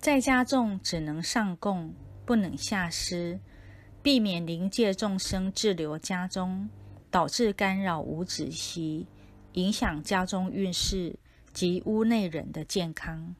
在家众只能上供，不能下施，避免临界众生滞留家中，导致干扰无止息，影响家中运势及屋内人的健康。